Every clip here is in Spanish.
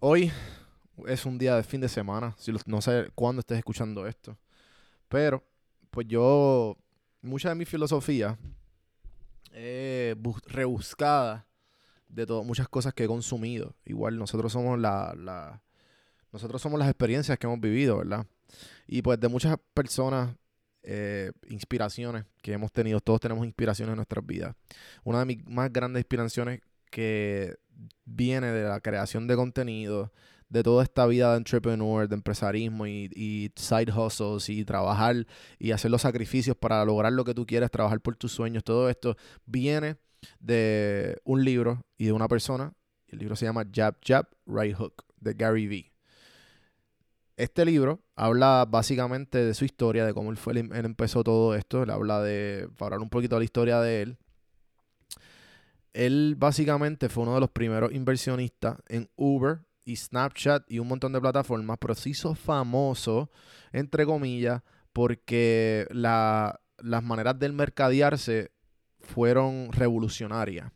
Hoy es un día de fin de semana. No sé cuándo estés escuchando esto. Pero, pues yo, mucha de mi filosofía bus- rebuscada de todo, muchas cosas que he consumido. Igual nosotros somos la, la- nosotros somos las experiencias que hemos vivido, ¿verdad? Y pues de muchas personas, eh, inspiraciones que hemos tenido, todos tenemos inspiraciones en nuestras vidas. Una de mis más grandes inspiraciones que viene de la creación de contenido, de toda esta vida de entrepreneur, de empresarismo y, y side hustles y trabajar y hacer los sacrificios para lograr lo que tú quieres, trabajar por tus sueños, todo esto viene de un libro y de una persona. El libro se llama Jab Jab Right Hook de Gary Vee. Este libro habla básicamente de su historia, de cómo él, fue, él empezó todo esto. Él habla de, para hablar un poquito de la historia de él. Él básicamente fue uno de los primeros inversionistas en Uber y Snapchat y un montón de plataformas, pero se hizo famoso, entre comillas, porque la- las maneras del mercadearse fueron revolucionarias.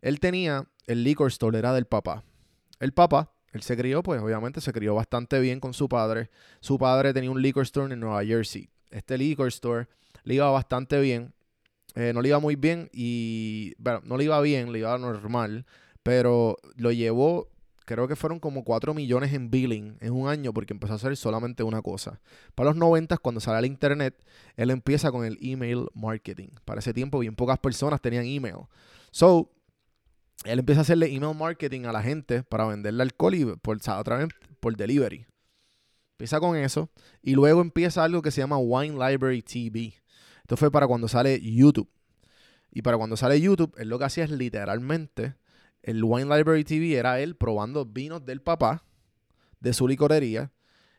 Él tenía el liquor store, era del papá. El papá, él se crió, pues obviamente se crió bastante bien con su padre. Su padre tenía un liquor store en Nueva Jersey. Este liquor store le iba bastante bien. Eh, no le iba muy bien y, bueno, no le iba bien, le iba normal, pero lo llevó, creo que fueron como 4 millones en billing en un año porque empezó a hacer solamente una cosa. Para los 90, cuando sale el internet, él empieza con el email marketing. Para ese tiempo, bien pocas personas tenían email. So, él empieza a hacerle email marketing a la gente para venderle alcohol y por, otra vez por delivery. Empieza con eso y luego empieza algo que se llama Wine Library TV. Esto fue para cuando sale YouTube. Y para cuando sale YouTube, él lo que hacía es literalmente, el Wine Library TV era él probando vinos del papá, de su licorería,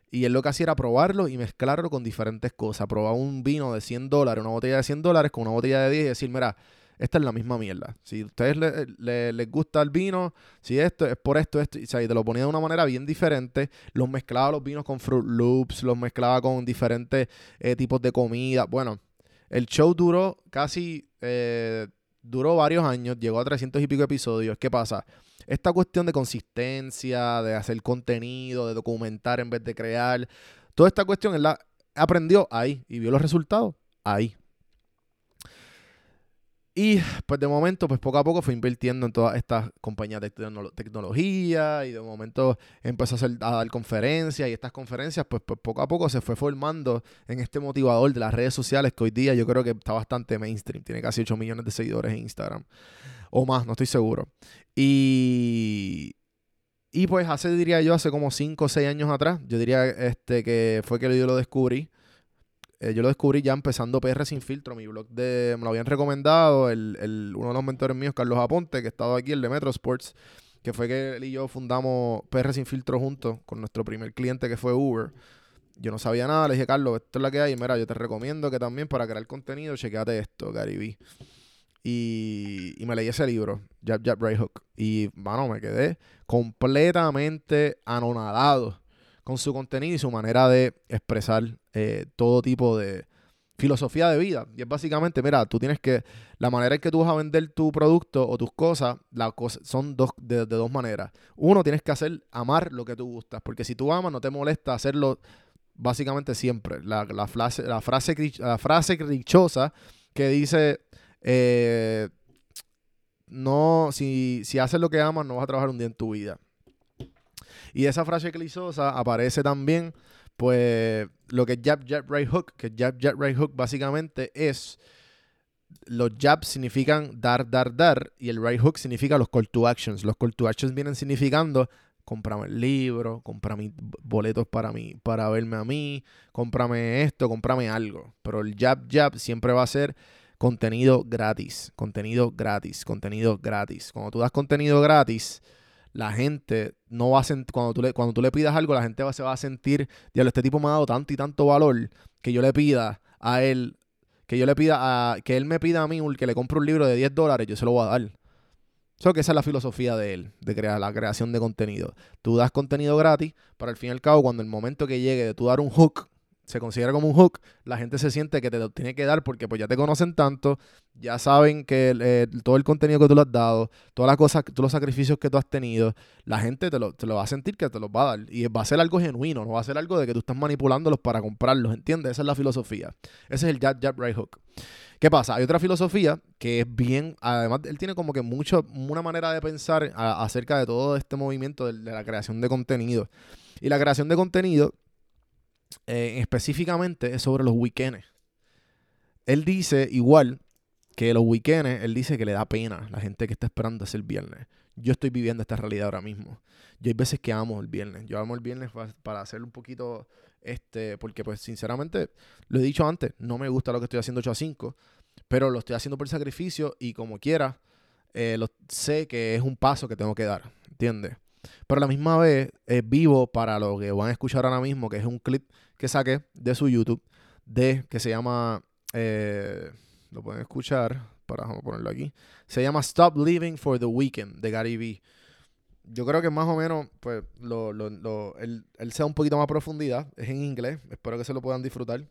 y él lo que hacía era probarlo y mezclarlo con diferentes cosas. Probar un vino de 100 dólares, una botella de 100 dólares con una botella de 10 y decir, mira, esta es la misma mierda. Si a ustedes le- le- les gusta el vino, si esto es por esto, esto, o sea, y te lo ponía de una manera bien diferente, los mezclaba los vinos con Fruit Loops, los mezclaba con diferentes eh, tipos de comida. Bueno, el show duró casi, eh, duró varios años, llegó a 300 y pico episodios. ¿Qué pasa? Esta cuestión de consistencia, de hacer contenido, de documentar en vez de crear, toda esta cuestión aprendió ahí y vio los resultados ahí. Y pues de momento, pues poco a poco fue invirtiendo en todas estas compañías de tecnolo- tecnología y de momento empezó a, hacer, dar conferencias y estas conferencias pues, pues poco a poco se fue formando en este motivador de las redes sociales que hoy día yo creo que está bastante mainstream, tiene casi 8 millones de seguidores en Instagram o más, no estoy seguro. Y, y pues hace, diría yo, hace como 5 o 6 años atrás, yo diría este, que fue que yo lo descubrí. Eh, yo lo descubrí ya empezando PR Sin Filtro, mi blog de... Me lo habían recomendado el, el- uno de los mentores míos, Carlos Aponte, que ha estado aquí, el de Metro Sports, que fue que él y yo fundamos PR Sin Filtro juntos con nuestro primer cliente que fue Uber. Yo no sabía nada, le dije, Carlos, esto es la que hay. Mira, yo te recomiendo que también para crear contenido, chequeate esto, Gary. Y, y me leí ese libro, Jab Jab Right Hook. Y, mano, me quedé completamente anonadado con su contenido y su manera de expresar eh, todo tipo de filosofía de vida. Y es básicamente, mira, tú tienes que, la manera en que tú vas a vender tu producto o tus cosas, la cosa, son dos, de, dos maneras. Uno, tienes que hacer, amar lo que tú gustas, porque si tú amas, no te molesta hacerlo básicamente siempre. La, la frase, la, frase, cri- la frase dichosa que dice, eh, no, si, si haces lo que amas, no vas a trabajar un día en tu vida. Y esa frase clisosa aparece también, pues, lo que es jab, jab, right hook, que jab, jab, right hook básicamente es, los jabs significan dar, dar, dar, y el right hook significa los call to actions. Los call to actions vienen significando cómprame el libro, cómprame boletos para mí, para verme a mí, cómprame esto, cómprame algo. Pero el jab jab siempre va a ser contenido gratis, contenido gratis, contenido gratis. Cuando tú das contenido gratis, la gente no va a sentir, cuando tú le, cuando tú le pidas algo, la gente va, se va a sentir, diablo, este tipo me ha dado tanto y tanto valor que yo le pida a él, que yo le pida a, que él me pida a mí que le compre un libro de 10 dólares, yo se lo voy a dar. So que esa es la filosofía de él, de crear la creación de contenido. Tú das contenido gratis, para al fin y al cabo, cuando el momento que llegue de tú dar un hook, se considera como un hook, la gente se siente que te lo tiene que dar porque pues ya te conocen tanto, ya saben que todo el contenido que tú le has dado, todas las cosas, todos los sacrificios que tú has tenido, la gente te lo, te lo va a sentir que te los va a dar. Y va a ser algo genuino, no va a ser algo de que tú estás manipulándolos para comprarlos, ¿entiendes? Esa es la filosofía. Ese es el jab, jab, right hook. ¿Qué pasa? Hay otra filosofía que es bien, además, él tiene como que mucho, una manera de pensar acerca de todo este movimiento de, la creación de contenido. Y la creación de contenido, eh, específicamente, es sobre los weekends. Él dice igual que los weekends, él dice que le da pena la gente que está esperando hacer el viernes. Yo estoy viviendo esta realidad ahora mismo. Yo hay veces que amo el viernes. Yo amo el viernes para hacer un poquito este, porque pues sinceramente, lo he dicho antes, no me gusta lo que estoy haciendo 8 a 5, pero lo estoy haciendo por sacrificio y como quiera, eh, lo, sé que es un paso que tengo que dar, ¿entiendes? Pero a la misma vez es vivo para lo que van a escuchar ahora mismo, que es un clip que saqué de su YouTube, de que se llama, eh, lo pueden escuchar, para ponerlo aquí, se llama Stop Living for the Weekend de Gary Vee yo creo que más o menos, pues, lo, él sea un poquito más profundidad. Es en inglés. Espero que se lo puedan disfrutar.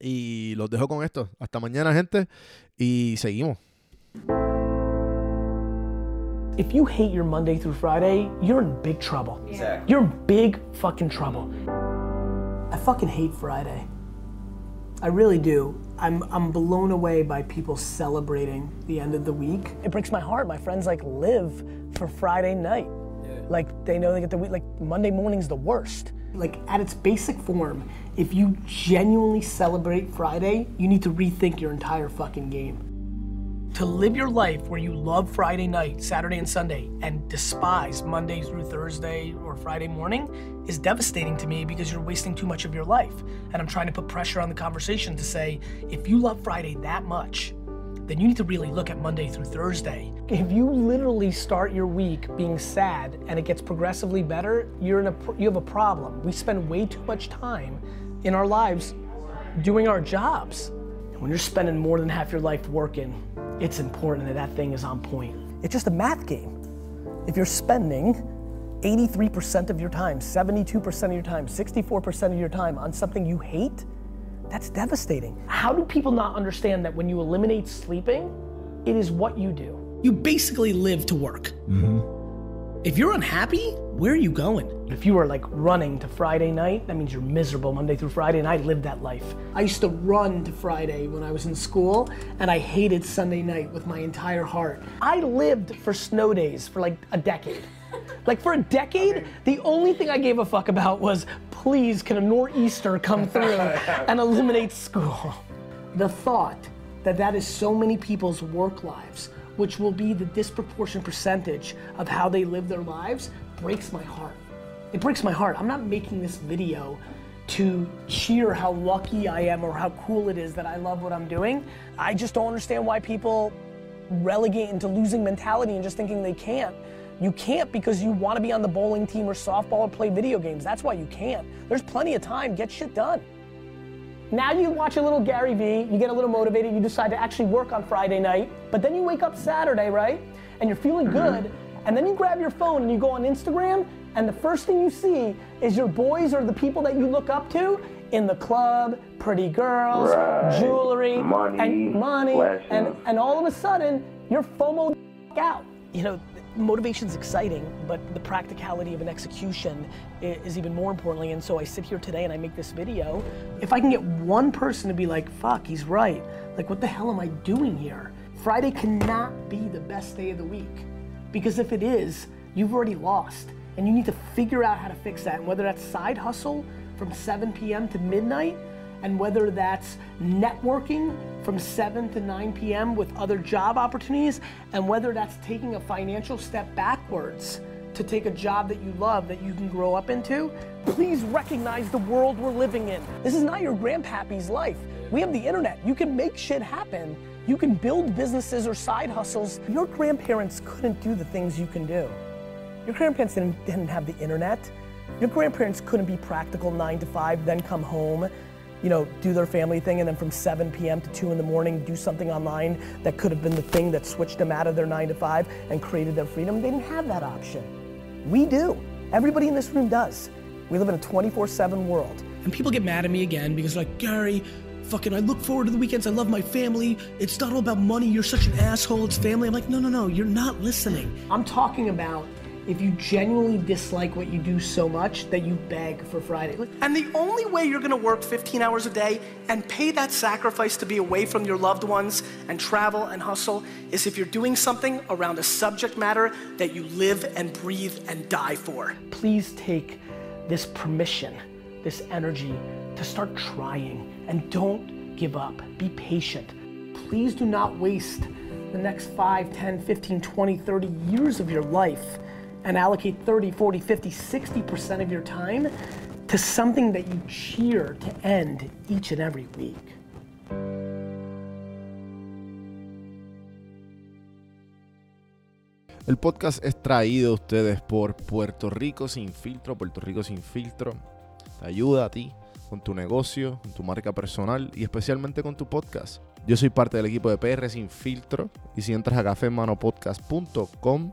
Y los dejo con esto. Hasta mañana, gente. Y seguimos. If you hate your Monday through Friday, you're in big trouble. Exactly. You're in big fucking trouble. I fucking hate Friday. I really do. I'm, I'm blown away by people celebrating the end of the week. It breaks my heart. My friends like live for Friday night. Yeah. Like they know they get the week, like Monday morning's the worst. Like at its basic form, if you genuinely celebrate Friday, you need to rethink your entire fucking game to live your life where you love Friday night, Saturday and Sunday, and despise Monday through Thursday or Friday morning is devastating to me because you're wasting too much of your life. And I'm trying to put pressure on the conversation to say, if you love Friday that much, then you need to really look at Monday through Thursday. If you literally start your week being sad and it gets progressively better, you're in a you have a problem. We spend way too much time in our lives doing our jobs. When you're spending more than half your life working, it's important that that thing is on point. It's just a math game. If you're spending 83% of your time, 72% of your time, 64% of your time on something you hate, that's devastating. How do people not understand that when you eliminate sleeping, it is what you do? You basically live to work. Mm-hmm. If you're unhappy, where are you going? If you are like running to Friday night, that means you're miserable Monday through Friday, and I lived that life. I used to run to Friday when I was in school, and I hated Sunday night with my entire heart. I lived for snow days for like a decade. Like for a decade, the only thing I gave a fuck about was please can a nor'easter come through and eliminate school. The thought that that is so many people's work lives which will be the disproportionate percentage of how they live their lives, breaks my heart. It breaks my heart. I'm not making this video to cheer how lucky I am or how cool it is that I love what I'm doing. I just don't understand why people relegate into losing mentality and just thinking they can't. You can't because you want to be on the bowling team or softball or play video games. That's why you can't. There's plenty of time. Get shit done. Now you watch a little Gary Vee, you get a little motivated, you decide to actually work on Friday night, but then you wake up Saturday, right? And you're feeling mm-hmm. good, and then you grab your phone and you go on Instagram, and the first thing you see is your boys or the people that you look up to in the club, pretty girls, right. jewelry, money, and money, and, and all of a sudden you're FOMO out. You know, motivation's exciting, but the practicality of an execution is even more importantly. And so I sit here today and I make this video. If I can get one person to be like, fuck, he's right. Like, what the hell am I doing here? Friday cannot be the best day of the week. Because if it is, you've already lost. And you need to figure out how to fix that. And whether that's side hustle from 7 p.m. to midnight, and whether that's networking from 7 to 9 p.m. with other job opportunities, and whether that's taking a financial step backwards to take a job that you love that you can grow up into, please recognize the world we're living in. This is not your grandpappy's life. We have the internet. You can make shit happen. You can build businesses or side hustles. Your grandparents couldn't do the things you can do. Your grandparents didn't, didn't have the internet. Your grandparents couldn't be practical nine to five, then come home, you know, do their family thing, and then from 7 p.m. to 2 in the morning do something online that could have been the thing that switched them out of their nine to five and created their freedom. They didn't have that option. We do. Everybody in this room does. We live in a 24 7 world. And people get mad at me again because, they're like, Gary, fucking, I look forward to the weekends. I love my family. It's not all about money. You're such an asshole. It's family. I'm like, no, no, no. You're not listening. I'm talking about if you genuinely dislike what you do so much that you beg for Friday. And the only way you're gonna work 15 hours a day and pay that sacrifice to be away from your loved ones and travel and hustle is if you're doing something around a subject matter that you live and breathe and die for. Please take this permission, this energy to start trying and don't give up. Be patient. Please do not waste the next 5, 10, 15, 20, 30 years of your life and allocate 30, 40, 50, 60% of your time to something that you cheer to end each and every week. El podcast es traído a ustedes por Puerto Rico Sin Filtro. Puerto Rico Sin Filtro te ayuda a ti con tu negocio, con tu marca personal y especialmente con tu podcast. Yo soy parte del equipo de PR Sin Filtro y si entras a cafemanopodcast.com